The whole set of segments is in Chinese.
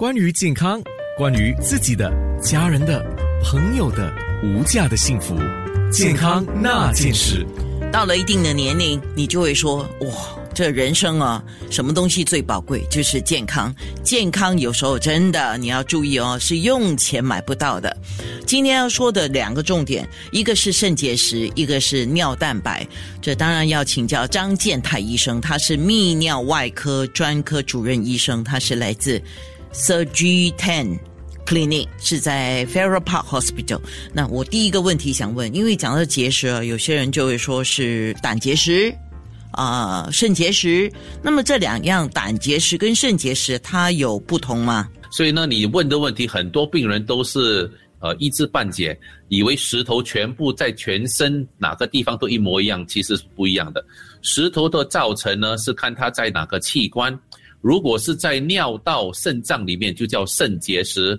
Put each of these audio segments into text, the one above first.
关于健康，关于自己的、家人的、朋友的无价的幸福，健康那件事。到了一定的年龄，你就会说：哇。这人生啊，什么东西最宝贵？就是健康。健康有时候真的你要注意哦，是用钱买不到的。今天要说的两个重点，一个是肾结石，一个是尿蛋白。这当然要请教张建泰医生，他是泌尿外科专科主任医生，他是来自 Sir G Ten Clinic，是在 Farrer Park Hospital。那我第一个问题想问，因为讲到结石啊，有些人就会说是胆结石。啊，肾结石。那么这两样胆结石跟肾结石，它有不同吗？所以呢，你问的问题，很多病人都是呃一知半解，以为石头全部在全身哪个地方都一模一样，其实是不一样的。石头的造成呢，是看它在哪个器官。如果是在尿道、肾脏里面，就叫肾结石；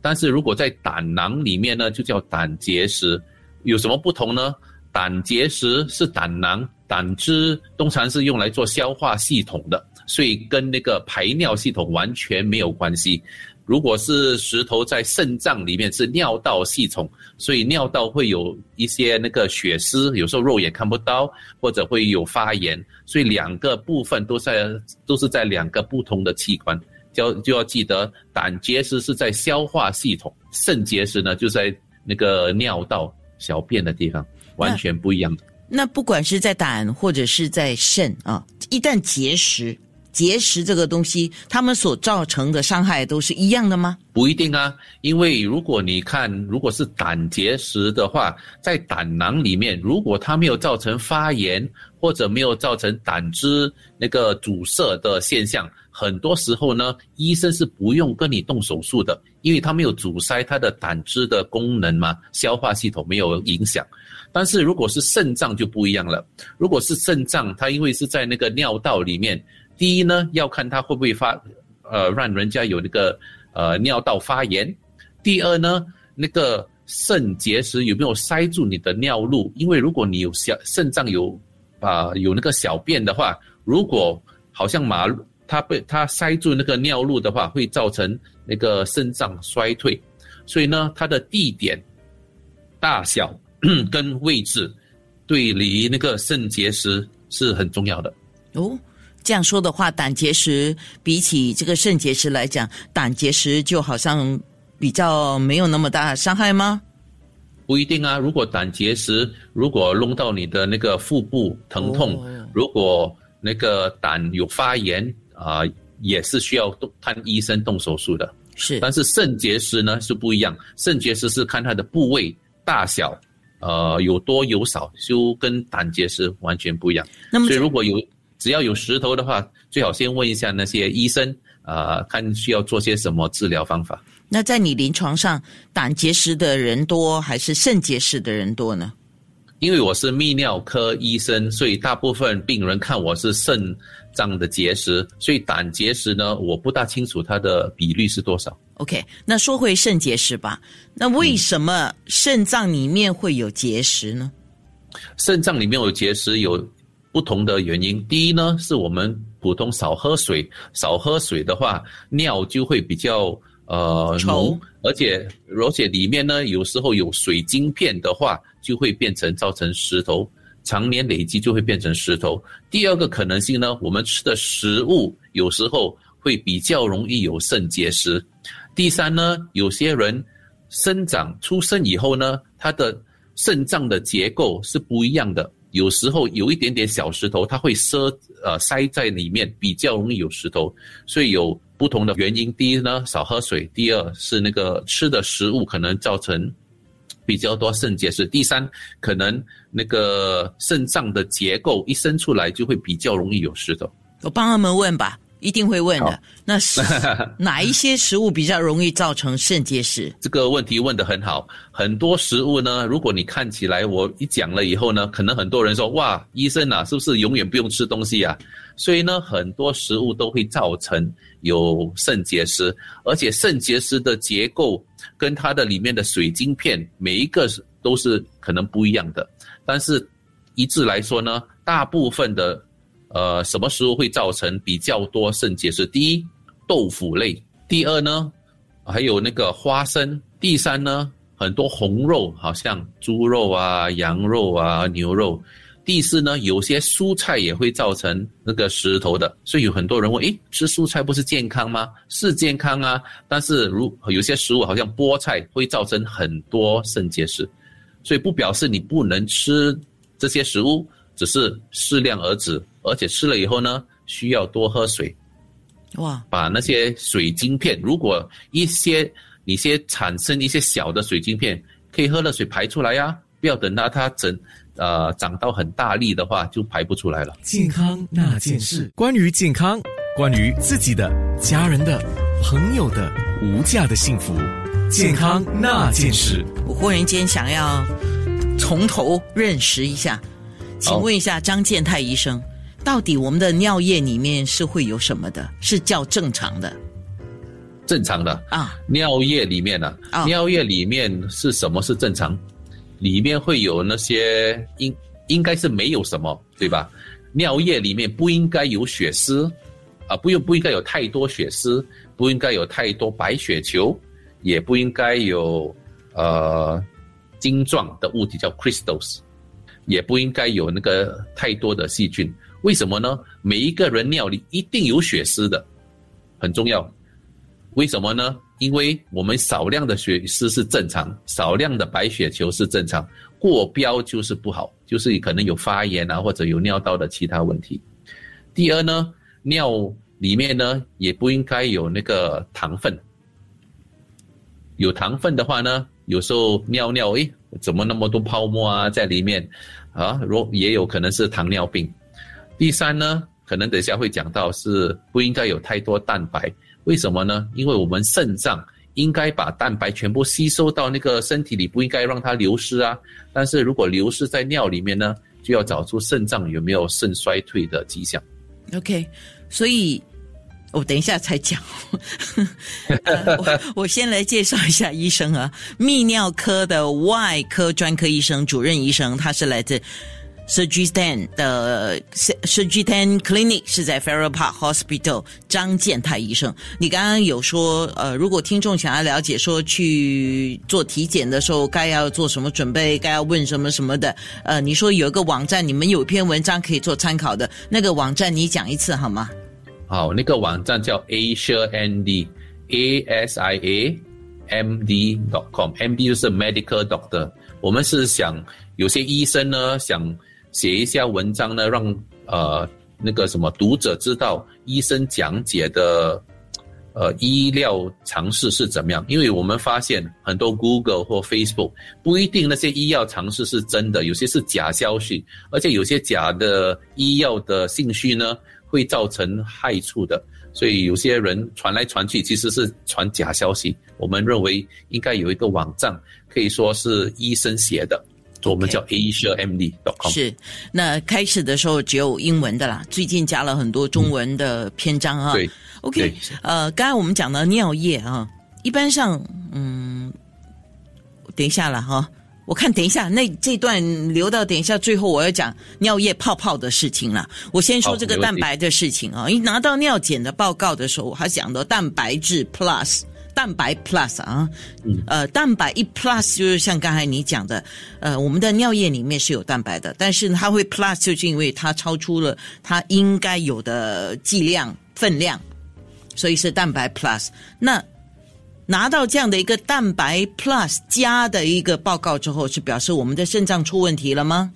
但是如果在胆囊里面呢，就叫胆结石。有什么不同呢？胆结石是胆囊。胆汁通常是用来做消化系统的，所以跟那个排尿系统完全没有关系。如果是石头在肾脏里面，是尿道系统，所以尿道会有一些那个血丝，有时候肉眼看不到，或者会有发炎，所以两个部分都在都是在两个不同的器官，就要就要记得，胆结石是在消化系统，肾结石呢就在那个尿道小便的地方，完全不一样的。那不管是在胆或者是在肾啊，一旦结石，结石这个东西，他们所造成的伤害都是一样的吗？不一定啊，因为如果你看，如果是胆结石的话，在胆囊里面，如果它没有造成发炎或者没有造成胆汁那个阻塞的现象，很多时候呢，医生是不用跟你动手术的，因为它没有阻塞它的胆汁的功能嘛，消化系统没有影响。但是如果是肾脏就不一样了。如果是肾脏，它因为是在那个尿道里面，第一呢要看它会不会发，呃，让人家有那个呃尿道发炎；第二呢，那个肾结石有没有塞住你的尿路？因为如果你有小肾脏有啊有那个小便的话，如果好像马路它被它塞住那个尿路的话，会造成那个肾脏衰退。所以呢，它的地点大小。跟位置，对离那个肾结石是很重要的哦。这样说的话，胆结石比起这个肾结石来讲，胆结石就好像比较没有那么大伤害吗？不一定啊。如果胆结石如果弄到你的那个腹部疼痛，如果那个胆有发炎啊，也是需要动看医生动手术的。是，但是肾结石呢是不一样，肾结石是看它的部位大小。呃，有多有少，就跟胆结石完全不一样。那么，所以如果有只要有石头的话，最好先问一下那些医生，呃，看需要做些什么治疗方法。那在你临床上，胆结石的人多还是肾结石的人多呢？因为我是泌尿科医生，所以大部分病人看我是肾脏的结石，所以胆结石呢，我不大清楚它的比率是多少。OK，那说回肾结石吧。那为什么肾脏里面会有结石呢？肾脏里面有结石有不同的原因。第一呢，是我们普通少喝水，少喝水的话，尿就会比较呃浓，而且而且里面呢，有时候有水晶片的话，就会变成造成石头，常年累积就会变成石头。第二个可能性呢，我们吃的食物有时候会比较容易有肾结石。第三呢，有些人生长出生以后呢，他的肾脏的结构是不一样的。有时候有一点点小石头，它会塞呃塞在里面，比较容易有石头。所以有不同的原因。第一呢，少喝水；第二是那个吃的食物可能造成比较多肾结石；第三，可能那个肾脏的结构一生出来就会比较容易有石头。我帮他们问吧。一定会问的，那是 哪一些食物比较容易造成肾结石？这个问题问得很好。很多食物呢，如果你看起来我一讲了以后呢，可能很多人说：“哇，医生啊，是不是永远不用吃东西啊？”所以呢，很多食物都会造成有肾结石，而且肾结石的结构跟它的里面的水晶片，每一个是都是可能不一样的。但是一致来说呢，大部分的。呃，什么食物会造成比较多肾结石？第一，豆腐类，第二呢，还有那个花生。第三呢，很多红肉，好像猪肉啊、羊肉啊、牛肉。第四呢，有些蔬菜也会造成那个石头的，所以有很多人问：诶，吃蔬菜不是健康吗？是健康啊，但是如有些食物，好像菠菜会造成很多肾结石，所以不表示你不能吃这些食物，只是适量而止，而且吃了以后呢，需要多喝水。哇，把那些水晶片，如果一些你先产生一些小的水晶片，可以喝了水排出来呀，不要等到它整。呃，长到很大力的话，就排不出来了。健康那件事，关于健康，关于自己的、家人的、朋友的无价的幸福，健康那件事。我忽然间想要从头认识一下，请问一下张建泰医生，到底我们的尿液里面是会有什么的？是叫正常的？正常的啊，尿液里面呢？尿液里面是什么是正常？里面会有那些应应该是没有什么，对吧？尿液里面不应该有血丝，啊，不用不应该有太多血丝，不应该有太多白血球，也不应该有呃晶状的物体叫 crystals，也不应该有那个太多的细菌。为什么呢？每一个人尿里一定有血丝的，很重要。为什么呢？因为我们少量的血丝是正常，少量的白血球是正常，过标就是不好，就是可能有发炎啊，或者有尿道的其他问题。第二呢，尿里面呢也不应该有那个糖分，有糖分的话呢，有时候尿尿诶，怎么那么多泡沫啊在里面啊？如也有可能是糖尿病。第三呢，可能等一下会讲到是不应该有太多蛋白。为什么呢？因为我们肾脏应该把蛋白全部吸收到那个身体里，不应该让它流失啊。但是如果流失在尿里面呢，就要找出肾脏有没有肾衰退的迹象。OK，所以我等一下才讲。我 我先来介绍一下医生啊，泌尿科的外科专科医生、主任医生，他是来自。Surgitan 的 Surgitan Clinic 是在 Farrer Park Hospital，张建泰医生。你刚刚有说，呃，如果听众想要了解说去做体检的时候该要做什么准备，该要问什么什么的，呃，你说有一个网站，你们有一篇文章可以做参考的，那个网站你讲一次好吗？好，那个网站叫 Asia ND，A S I A M D dot com，M D 就是 Medical Doctor。我们是想有些医生呢想。写一下文章呢，让呃那个什么读者知道医生讲解的呃医疗常识是怎么样。因为我们发现很多 Google 或 Facebook 不一定那些医药常识是真的，有些是假消息，而且有些假的医药的信息呢会造成害处的。所以有些人传来传去其实是传假消息。我们认为应该有一个网站，可以说是医生写的。我们叫 AsiaMD.com。是，那开始的时候只有英文的啦，最近加了很多中文的篇章啊。对，OK，呃，刚才我们讲到尿液啊，一般上，嗯，等一下了哈，我看等一下那这段留到等一下最后我要讲尿液泡泡的事情了。我先说这个蛋白的事情啊，一拿到尿检的报告的时候，我还讲到蛋白质 Plus。蛋白 plus 啊，呃，蛋白一 plus 就是像刚才你讲的，呃，我们的尿液里面是有蛋白的，但是它会 plus 就是因为它超出了它应该有的剂量分量，所以是蛋白 plus。那拿到这样的一个蛋白 plus 加的一个报告之后，是表示我们的肾脏出问题了吗？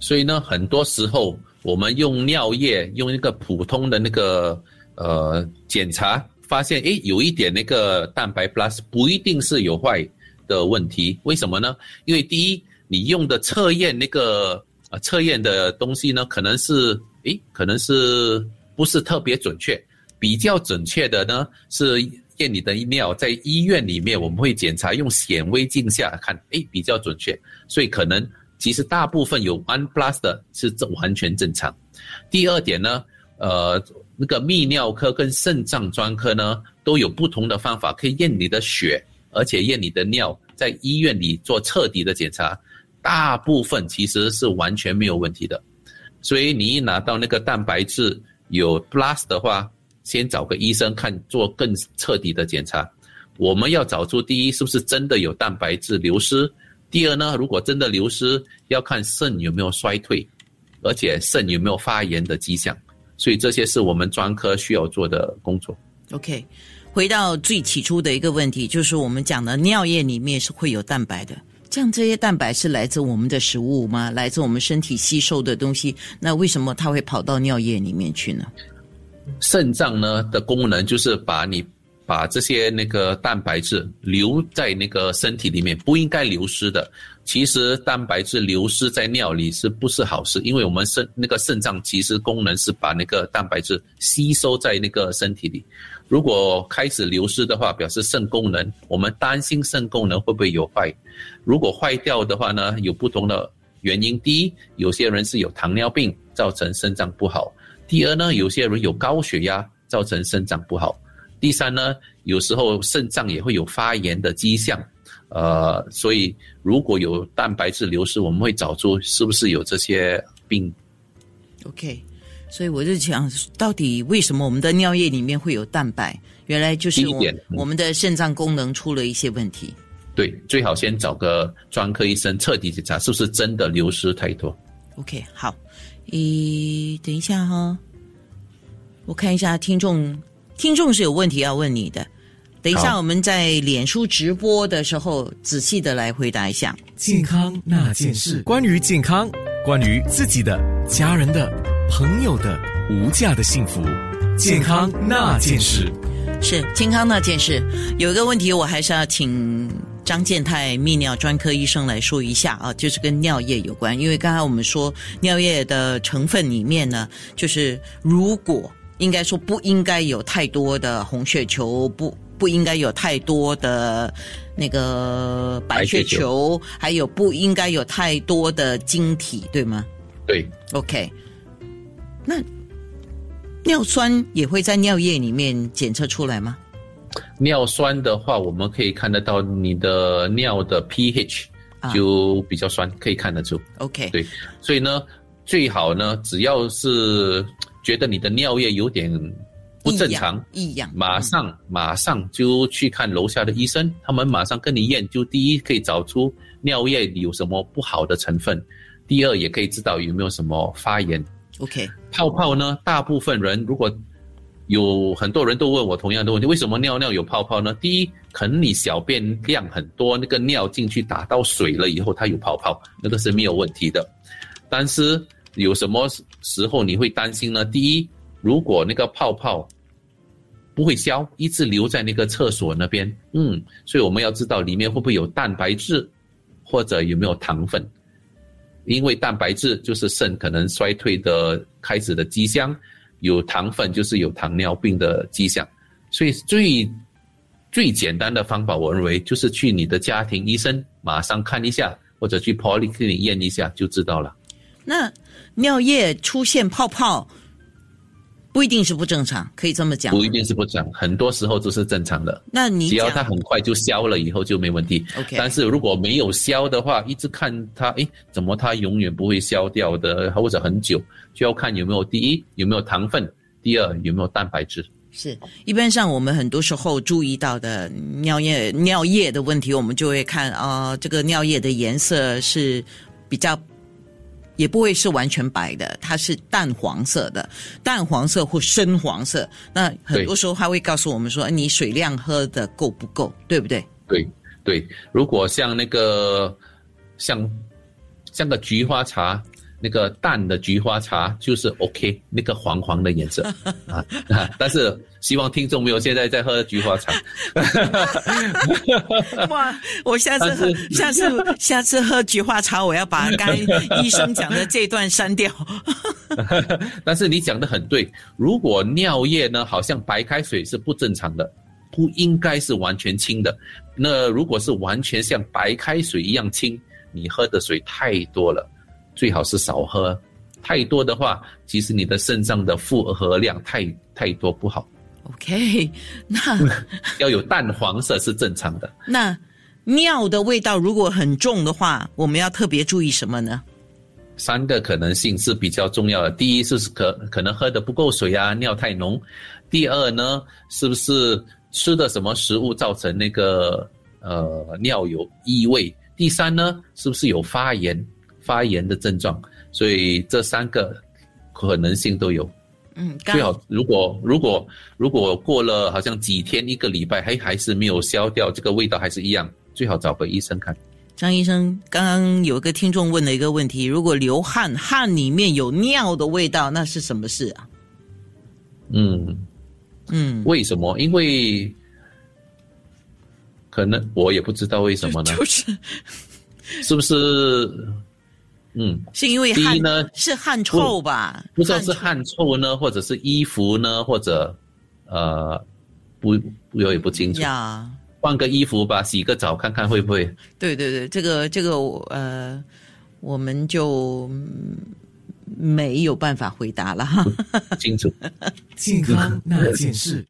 所以呢，很多时候我们用尿液用一个普通的那个呃检查。发现诶，有一点那个蛋白 plus 不一定是有坏的问题，为什么呢？因为第一，你用的测验那个呃测验的东西呢，可能是诶，可能是不是特别准确？比较准确的呢，是验你的尿，在医院里面我们会检查用显微镜下看，诶，比较准确。所以可能其实大部分有 one plus 的是正完全正常。第二点呢，呃。那个泌尿科跟肾脏专科呢，都有不同的方法可以验你的血，而且验你的尿，在医院里做彻底的检查，大部分其实是完全没有问题的。所以你一拿到那个蛋白质有 plus 的话，先找个医生看，做更彻底的检查。我们要找出第一是不是真的有蛋白质流失，第二呢，如果真的流失，要看肾有没有衰退，而且肾有没有发炎的迹象。所以这些是我们专科需要做的工作。OK，回到最起初的一个问题，就是我们讲的尿液里面是会有蛋白的。这样这些蛋白是来自我们的食物吗？来自我们身体吸收的东西？那为什么它会跑到尿液里面去呢？肾脏呢的功能就是把你把这些那个蛋白质留在那个身体里面，不应该流失的。其实蛋白质流失在尿里是不是好事？因为我们肾那个肾脏其实功能是把那个蛋白质吸收在那个身体里。如果开始流失的话，表示肾功能，我们担心肾功能会不会有坏。如果坏掉的话呢，有不同的原因。第一，有些人是有糖尿病造成肾脏不好；第二呢，有些人有高血压造成肾脏不好；第三呢，有时候肾脏也会有发炎的迹象。呃，所以如果有蛋白质流失，我们会找出是不是有这些病。OK。所以我就想，到底为什么我们的尿液里面会有蛋白？原来就是我我们的肾脏功能出了一些问题。对，最好先找个专科医生彻底检查，是不是真的流失太多？OK，好，咦，等一下哈，我看一下听众，听众是有问题要问你的。等一下，我们在脸书直播的时候，仔细的来回答一下。健康那件事，关于健康，关于自己的、家人的。朋友的无价的幸福，健康那件事，是健康那件事。有一个问题，我还是要请张建泰泌尿专科医生来说一下啊，就是跟尿液有关。因为刚才我们说尿液的成分里面呢，就是如果应该说不应该有太多的红血球，不不应该有太多的那个白血球，还有不应该有太多的晶体，对吗？对，OK。那尿酸也会在尿液里面检测出来吗？尿酸的话，我们可以看得到你的尿的 pH 就比较酸，可以看得出。OK，对，所以呢，最好呢，只要是觉得你的尿液有点不正常、异样，马上马上就去看楼下的医生，他们马上跟你验，就第一可以找出尿液里有什么不好的成分，第二也可以知道有没有什么发炎。OK，泡泡呢？大部分人如果有很多人都问我同样的问题：为什么尿尿有泡泡呢？第一，可能你小便量很多，那个尿进去打到水了以后，它有泡泡，那个是没有问题的。但是有什么时候你会担心呢？第一，如果那个泡泡不会消，一直留在那个厕所那边，嗯，所以我们要知道里面会不会有蛋白质，或者有没有糖分。因为蛋白质就是肾可能衰退的开始的迹象，有糖分就是有糖尿病的迹象，所以最最简单的方法，我认为就是去你的家庭医生马上看一下，或者去 polyclinic 验一下就知道了。那尿液出现泡泡。不一定是不正常，可以这么讲。不一定是不正常，很多时候都是正常的。那你只要它很快就消了，以后就没问题。OK。但是如果没有消的话，一直看它，诶，怎么它永远不会消掉的，或者很久，就要看有没有第一有没有糖分，第二有没有蛋白质。是，一般上我们很多时候注意到的尿液尿液的问题，我们就会看啊，这个尿液的颜色是比较。也不会是完全白的，它是淡黄色的，淡黄色或深黄色。那很多时候他会告诉我们说，你水量喝的够不够，对不对？对对，如果像那个像像个菊花茶。那个淡的菊花茶就是 OK，那个黄黄的颜色 啊，但是希望听众没有现在在喝菊花茶。哇！我下次喝，下次下次喝菊花茶，我要把刚医生讲的这段删掉。但是你讲的很对，如果尿液呢，好像白开水是不正常的，不应该是完全清的。那如果是完全像白开水一样清，你喝的水太多了。最好是少喝，太多的话，其实你的肾脏的负荷量太太多不好。OK，那 要有淡黄色是正常的。那尿的味道如果很重的话，我们要特别注意什么呢？三个可能性是比较重要的。第一是可可能喝的不够水啊，尿太浓；第二呢，是不是吃的什么食物造成那个呃尿有异味？第三呢，是不是有发炎发炎的症状？所以这三个可能性都有。嗯，最好如果如果如果过了好像几天一个礼拜还还是没有消掉，这个味道还是一样，最好找个医生看。张医生，刚刚有个听众问了一个问题：如果流汗，汗里面有尿的味道，那是什么事啊？嗯嗯，为什么？因为可能我也不知道为什么呢？就是是不是？嗯，是因为汗第一呢是汗臭吧？不知道是汗臭呢，或者是衣服呢，或者呃，不，我也不清楚。呀。换个衣服吧，洗个澡看看会不会。对对对，这个这个呃，我们就嗯没有办法回答了哈。清楚。健康那件事。